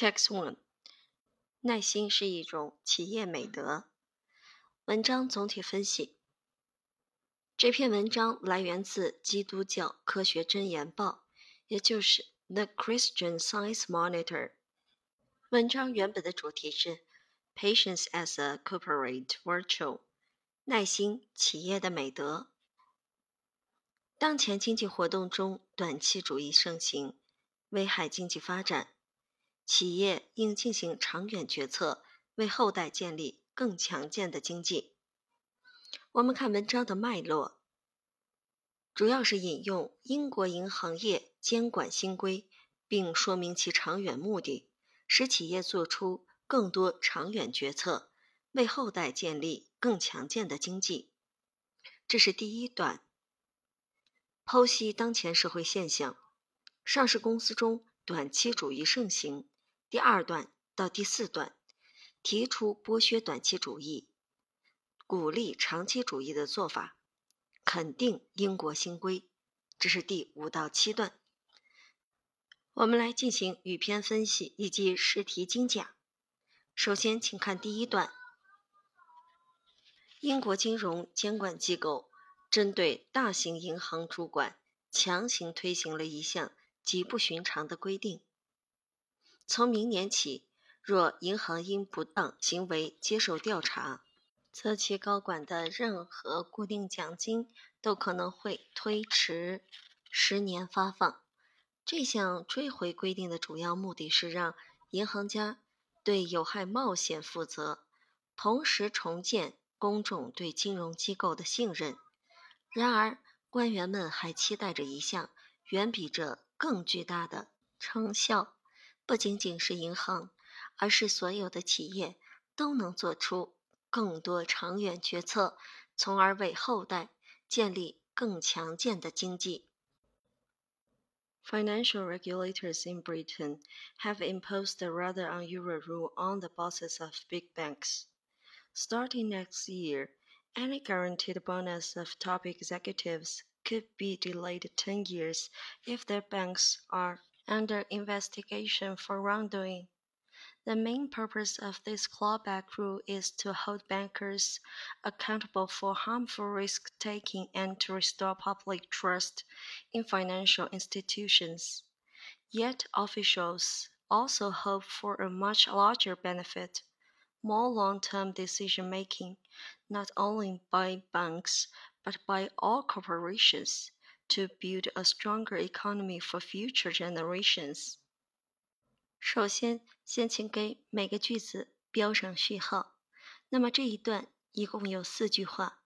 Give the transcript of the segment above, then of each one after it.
Text One，耐心是一种企业美德。文章总体分析。这篇文章来源自《基督教科学箴言报》，也就是《The Christian Science Monitor》。文章原本的主题是 “Patience as a Corporate Virtue”，耐心企业的美德。当前经济活动中，短期主义盛行，危害经济发展。企业应进行长远决策，为后代建立更强健的经济。我们看文章的脉络，主要是引用英国银行业监管新规，并说明其长远目的，使企业做出更多长远决策，为后代建立更强健的经济。这是第一段。剖析当前社会现象，上市公司中短期主义盛行。第二段到第四段，提出剥削短期主义、鼓励长期主义的做法，肯定英国新规。这是第五到七段。我们来进行语篇分析以及试题精讲。首先，请看第一段：英国金融监管机构。针对大型银行主管强行推行了一项极不寻常的规定：从明年起，若银行因不当行为接受调查，则其高管的任何固定奖金都可能会推迟十年发放。这项追回规定的主要目的是让银行家对有害冒险负责，同时重建公众对金融机构的信任。然而，官员们还期待着一项远比这更巨大的成效，不仅仅是银行，而是所有的企业都能做出更多长远决策，从而为后代建立更强健的经济。Financial regulators in Britain have imposed a rather unusual rule on the bosses of big banks. Starting next year, Any guaranteed bonus of top executives could be delayed 10 years if their banks are under investigation for wrongdoing. The main purpose of this clawback rule is to hold bankers accountable for harmful risk taking and to restore public trust in financial institutions. Yet officials also hope for a much larger benefit more long-term decision-making, not only by banks but by all corporations, to build a stronger economy for future generations. 首先，先请给每个句子标上序号。那么这一段一共有四句话。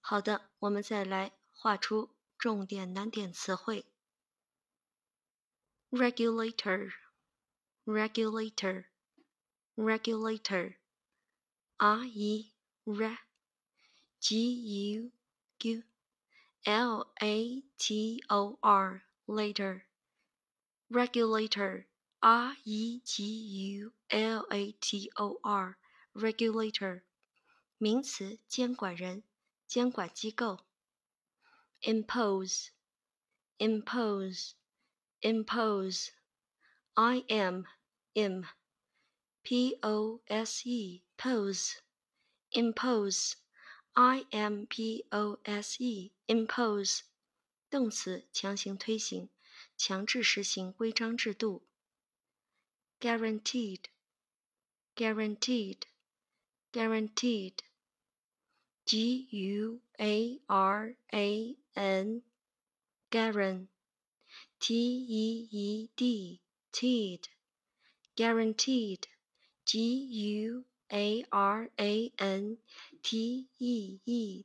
好的，我们再来画出重点难点词汇。regulator，regulator。regulator, R E R G U G L A T O R later regulator R E G U L A T O R regulator 名词，监管人，监管机构。impose impose impose I am im P O S E pose impose I M P O S E impose 动词强行推行，强制实行规章制度。guaranteed guaranteed guaranteed G U A R A N guaran T E E D teed guaranteed G U A R A N T E E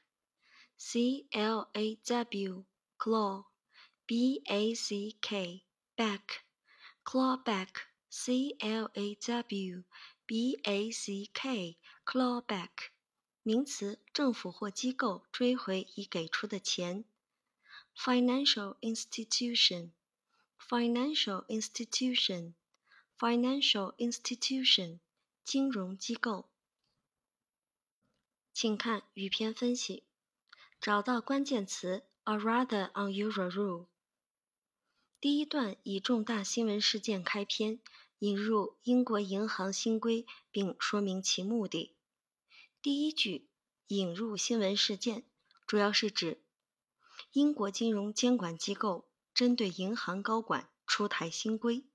C L A W, claw, B A C K, back, clawback c l a w b a c k，clawback，名词，政府或机构追回已给出的钱。financial institution，financial institution，financial institution，金融机构。请看语篇分析，找到关键词 a rather unusual rule。第一段以重大新闻事件开篇，引入英国银行新规，并说明其目的。第一句引入新闻事件，主要是指英国金融监管机构针对银行高管出台新规。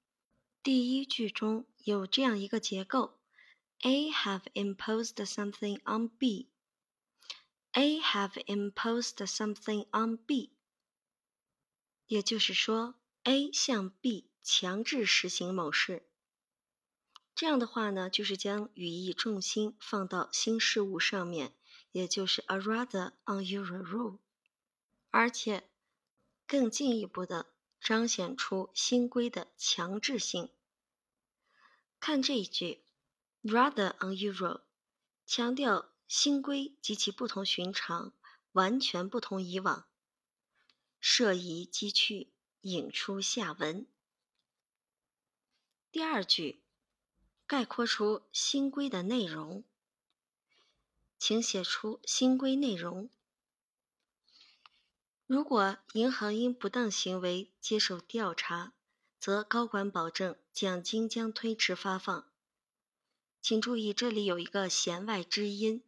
第一句中有这样一个结构。A have imposed something on B. A have imposed something on B. 也就是说，A 向 B 强制实行某事。这样的话呢，就是将语义重心放到新事物上面，也就是 a rather unusual rule，而且更进一步的彰显出新规的强制性。看这一句。Rather unusual，强调新规及其不同寻常，完全不同以往。设疑积趣，引出下文。第二句概括出新规的内容，请写出新规内容。如果银行因不当行为接受调查，则高管保证奖金将推迟发放。请注意，这里有一个弦外之音，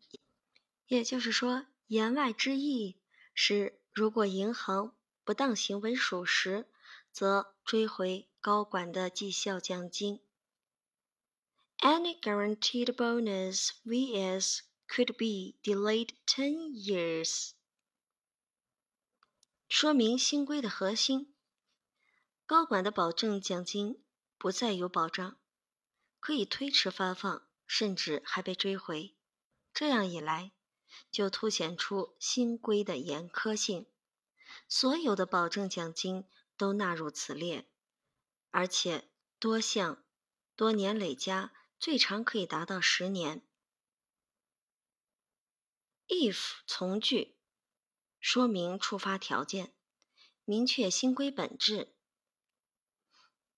也就是说，言外之意是，如果银行不当行为属实，则追回高管的绩效奖金。Any guaranteed bonus vs could be delayed ten years。说明新规的核心：高管的保证奖金不再有保障，可以推迟发放。甚至还被追回，这样一来，就凸显出新规的严苛性。所有的保证奖金都纳入此列，而且多项、多年累加，最长可以达到十年。if 从句说明触发条件，明确新规本质。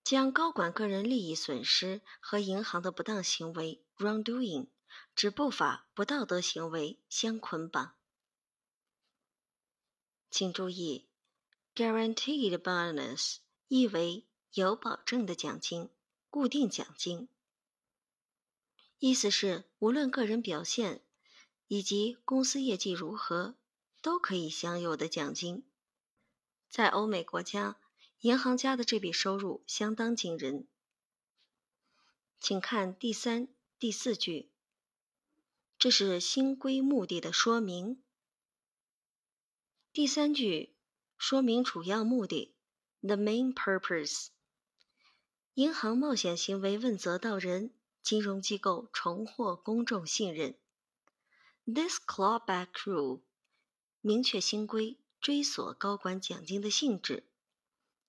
将高管个人利益损失和银行的不当行为 （wrongdoing） 指不法、不道德行为相捆绑。请注意，guaranteed bonus 意为有保证的奖金、固定奖金，意思是无论个人表现以及公司业绩如何，都可以享有的奖金。在欧美国家。银行家的这笔收入相当惊人，请看第三、第四句，这是新规目的的说明。第三句说明主要目的，the main purpose。银行冒险行为问责到人，金融机构重获公众信任。This clawback rule 明确新规追索高管奖金的性质。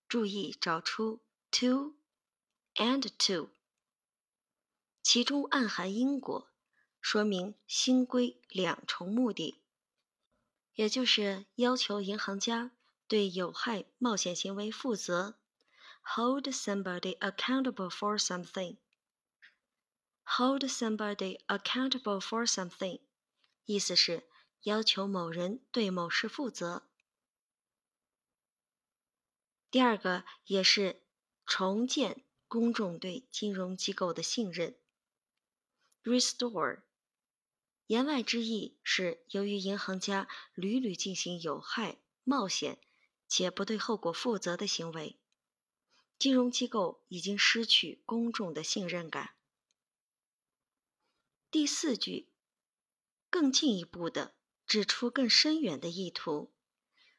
注意找出 to and to，其中暗含因果，说明新规两重目的，也就是要求银行家对有害冒险行为负责，hold somebody accountable for something。hold somebody accountable for something，意思是要求某人对某事负责。第二个也是重建公众对金融机构的信任。Restore，言外之意是，由于银行家屡屡进行有害、冒险且不对后果负责的行为，金融机构已经失去公众的信任感。第四句更进一步的指出更深远的意图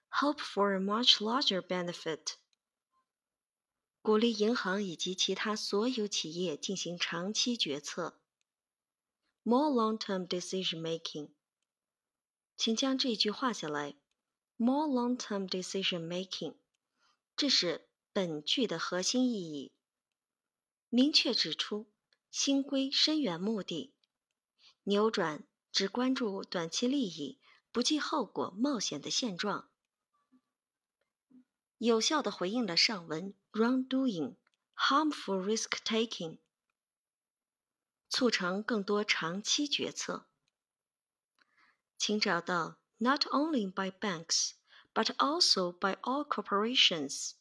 ：Hope for a much larger benefit。鼓励银行以及其他所有企业进行长期决策 （more long-term decision making）。请将这一句画下来：more long-term decision making，这是本句的核心意义。明确指出新规深远目的，扭转只关注短期利益、不计后果冒险的现状，有效地回应了上文 wrongdoing、harmful risk-taking，促成更多长期决策。请找到 not only by banks but also by all corporations，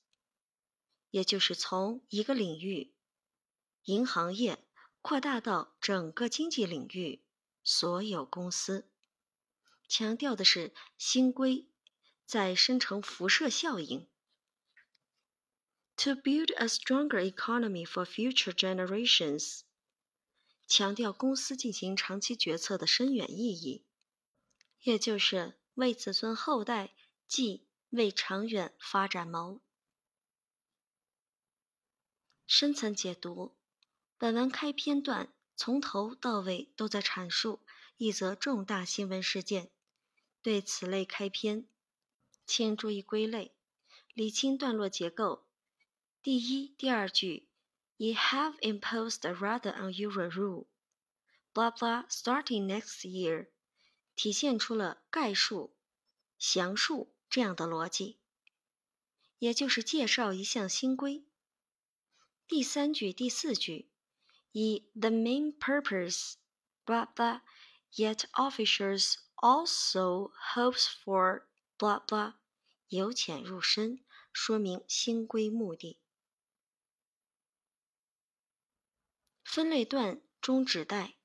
也就是从一个领域。银行业扩大到整个经济领域，所有公司强调的是新规在生成辐射效应。To build a stronger economy for future generations，强调公司进行长期决策的深远意义，也就是为子孙后代，即为长远发展谋。深层解读。本文开篇段从头到尾都在阐述一则重大新闻事件。对此类开篇，请注意归类，理清段落结构。第一、第二句 以 have imposed a rather unusual rule，blah blah starting next year，体现出了概述、详述这样的逻辑，也就是介绍一项新规。第三句、第四句。以 the main purpose, blah blah, yet officials also hopes for blah blah 由浅入深，说明新规目的。 分类段中指代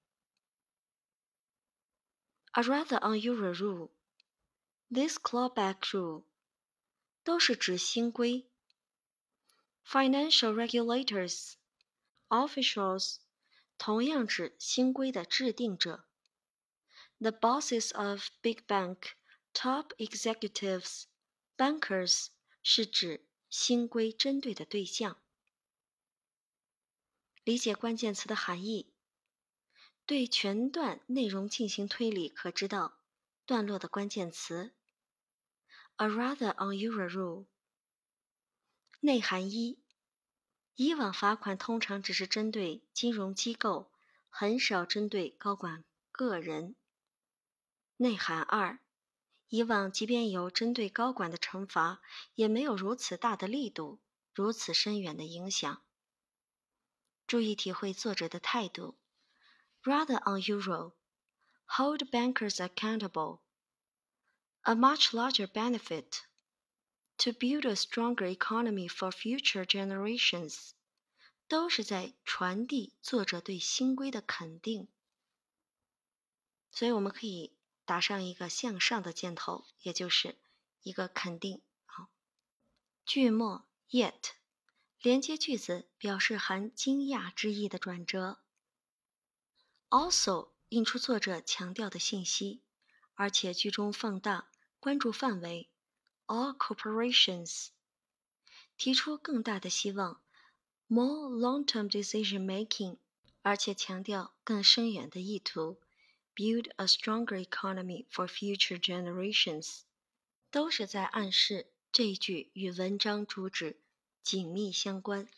a rather unusual rule, this clawback rule 都是指新规。Financial regulators Officials 同样指新规的制定者。The bosses of big bank top executives, bankers 是指新规针对的对象。 理解关键词的含义，对全段内容进行推理，可知道段落的关键词。A rather unusual rule。内涵一。以往罚款通常只是针对金融机构，很少针对高管个人。内涵二：以往即便有针对高管的惩罚，也没有如此大的力度，如此深远的影响。注意体会作者的态度。Rather unusual. Hold bankers accountable. A much larger benefit. To build a stronger economy for future generations，都是在传递作者对新规的肯定，所以我们可以打上一个向上的箭头，也就是一个肯定。好，句末 yet 连接句子表示含惊讶之意的转折。Also 引出作者强调的信息，而且句中放大关注范围。all corporations，提出更大的希望，more long-term decision making，而且强调更深远的意图，build a stronger economy for future generations，都是在暗示这一句与文章主旨紧密相关。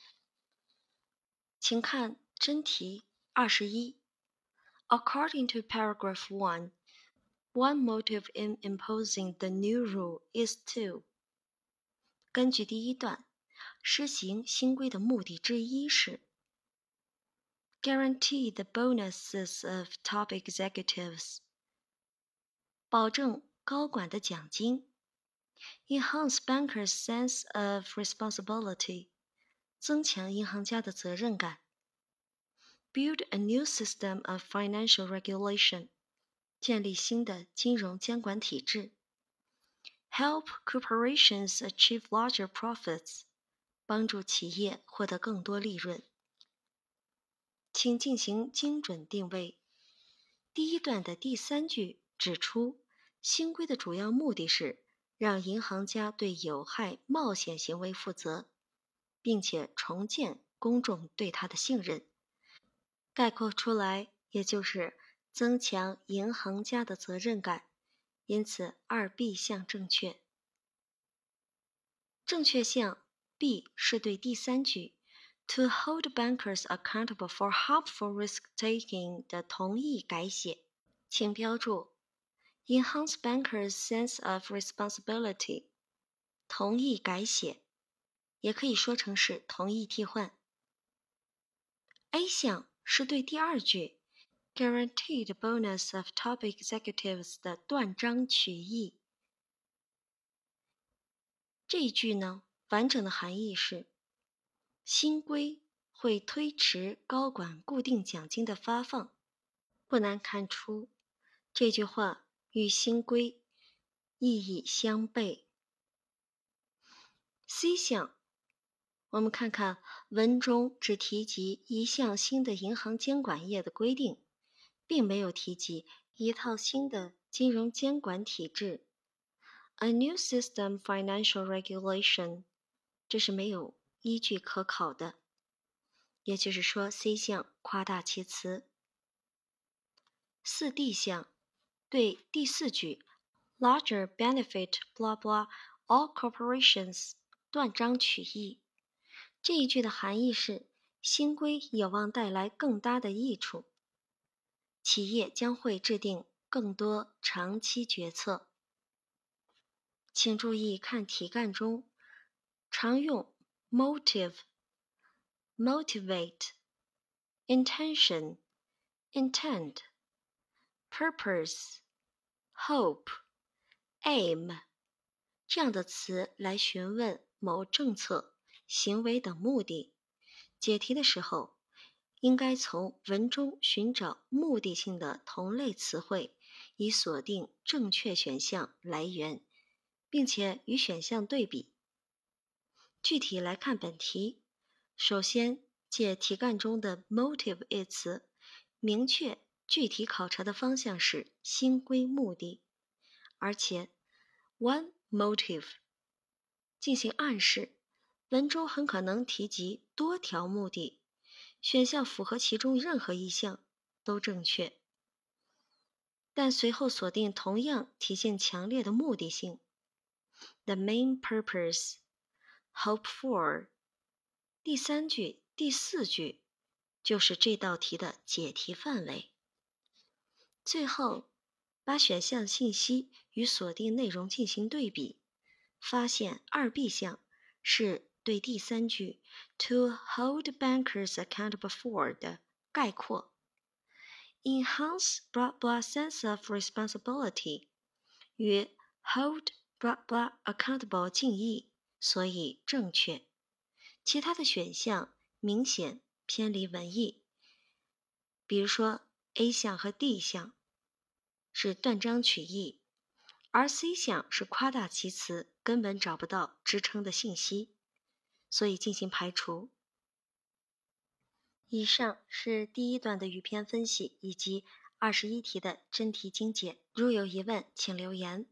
请看真题二十一，According to paragraph one。One motive in imposing the new rule is to 根据第一段，施行新规的目的之一是 guarantee the bonuses of top executives 保证高管的奖金 ，enhance bankers' sense of responsibility 增强银行家的责任感，build a new system of financial regulation 建立新的金融监管体制，help corporations achieve larger profits，帮助企业获得更多利润。请进行精准定位。第一段的第三句指出，新规的主要目的是让银行家对有害冒险行为负责，并且重建公众对他的信任。概括出来，也就是。增强银行家的责任感，因此二 B 项正确。正确项 B 是对第三句 to hold bankers accountable for harmful risk-taking 的同意改写，请标注 enhance bankers' sense of responsibility。同意改写，也可以说成是同意替换。A 项是对第二句 guaranteed bonus of top executives 的断章取义。这一句呢，完整的含义是。新规会推迟高管固定奖金的发放，不难看出，这句话与新规意义相悖。C 项，我们看看文中只提及一项新的银行监管业的规定，并没有提及一套新的金融监管体制，a new system financial regulation，这是没有。依据可考的，也就是说，C 项夸大其词。四 D 项对第四句 “larger benefit blah blah all corporations” 断章取义。这一句的含义是，新规有望带来更大的益处，企业将会制定更多长期决策。请注意看题干中常用。motive, motivate, intention, intend, purpose, hope, aim 这样的词来询问某政策、行为等目的。解题的时候，应该从文中寻找目的性的同类词汇，以锁定正确选项来源，并且与选项对比。具体来看本题，首先借题干中的 motive 一词，明确具体考察的方向是新规目的，而且 one motive 进行暗示，文中很可能提及多条目的，选项符合其中任何一项都正确，但随后锁定同样体现强烈的目的性，the main purpose。Hope for，第三句、第四句就是这道题的解题范围。最后，把选项信息与锁定内容进行对比，发现二 B 项是对第三句 “to hold bankers accountable for” 的概括，enhance blah blah sense of responsibility 与 hold blah blah accountable 近义。所以正确，其他的选项明显偏离文意。比如说 A 项和 D 项是断章取义，而 C 项是夸大其词，根本找不到支撑的信息，所以进行排除。以上是第一段的语篇分析以及二十一题的真题精解。如有疑问，请留言。